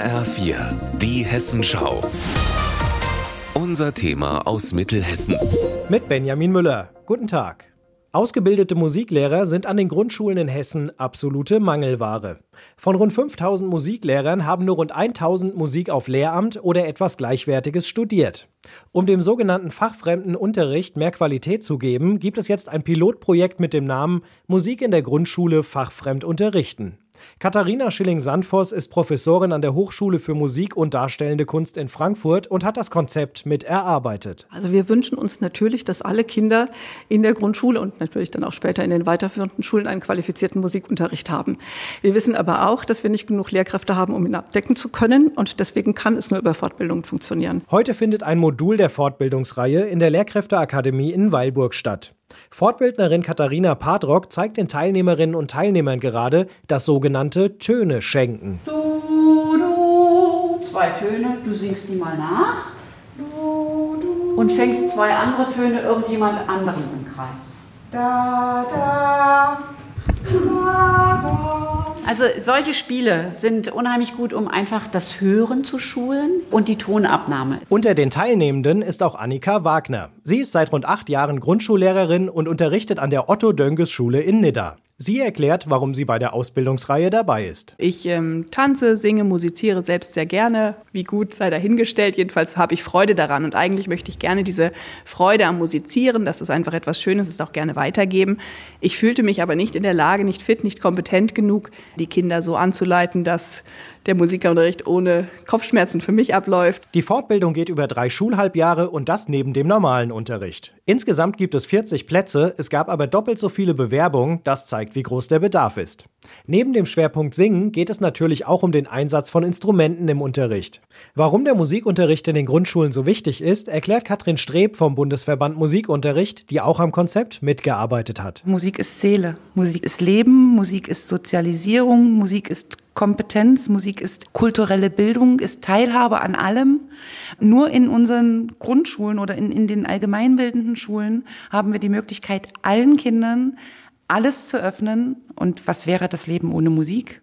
HR4, die Hessenschau. Unser Thema aus Mittelhessen. Mit Benjamin Müller. Guten Tag. Ausgebildete Musiklehrer sind an den Grundschulen in Hessen absolute Mangelware. Von rund 5000 Musiklehrern haben nur rund 1000 Musik auf Lehramt oder etwas Gleichwertiges studiert. Um dem sogenannten fachfremden Unterricht mehr Qualität zu geben, gibt es jetzt ein Pilotprojekt mit dem Namen Musik in der Grundschule fachfremd unterrichten. Katharina Schilling-Sandvoss ist Professorin an der Hochschule für Musik und Darstellende Kunst in Frankfurt und hat das Konzept mit erarbeitet. Also wir wünschen uns natürlich, dass alle Kinder in der Grundschule und natürlich dann auch später in den weiterführenden Schulen einen qualifizierten Musikunterricht haben. Wir wissen aber auch, dass wir nicht genug Lehrkräfte haben, um ihn abdecken zu können und deswegen kann es nur über Fortbildung funktionieren. Heute findet ein Modul der Fortbildungsreihe in der Lehrkräfteakademie in Weilburg statt. Fortbildnerin Katharina Padrock zeigt den Teilnehmerinnen und Teilnehmern gerade das sogenannte Töne schenken. Du, du, zwei Töne, du singst die mal nach du, du, und schenkst zwei andere Töne irgendjemand anderem im Kreis. Da, da. Also solche Spiele sind unheimlich gut, um einfach das Hören zu schulen und die Tonabnahme. Unter den Teilnehmenden ist auch Annika Wagner. Sie ist seit rund acht Jahren Grundschullehrerin und unterrichtet an der Otto Dönges Schule in Nidda. Sie erklärt, warum sie bei der Ausbildungsreihe dabei ist. Ich ähm, tanze, singe, musiziere selbst sehr gerne. Wie gut sei dahingestellt. Jedenfalls habe ich Freude daran. Und eigentlich möchte ich gerne diese Freude am Musizieren, dass es einfach etwas Schönes ist, auch gerne weitergeben. Ich fühlte mich aber nicht in der Lage, nicht fit, nicht kompetent genug, die Kinder so anzuleiten, dass der Musikunterricht ohne Kopfschmerzen für mich abläuft. Die Fortbildung geht über drei Schulhalbjahre und das neben dem normalen Unterricht. Insgesamt gibt es 40 Plätze, es gab aber doppelt so viele Bewerbungen, das zeigt, wie groß der Bedarf ist. Neben dem Schwerpunkt Singen geht es natürlich auch um den Einsatz von Instrumenten im Unterricht. Warum der Musikunterricht in den Grundschulen so wichtig ist, erklärt Katrin Streb vom Bundesverband Musikunterricht, die auch am Konzept mitgearbeitet hat. Musik ist Seele, Musik ist Leben, Musik ist Sozialisierung, Musik ist Kompetenz, Musik ist kulturelle Bildung, ist Teilhabe an allem. Nur in unseren Grundschulen oder in, in den allgemeinbildenden Schulen haben wir die Möglichkeit, allen Kindern alles zu öffnen. Und was wäre das Leben ohne Musik?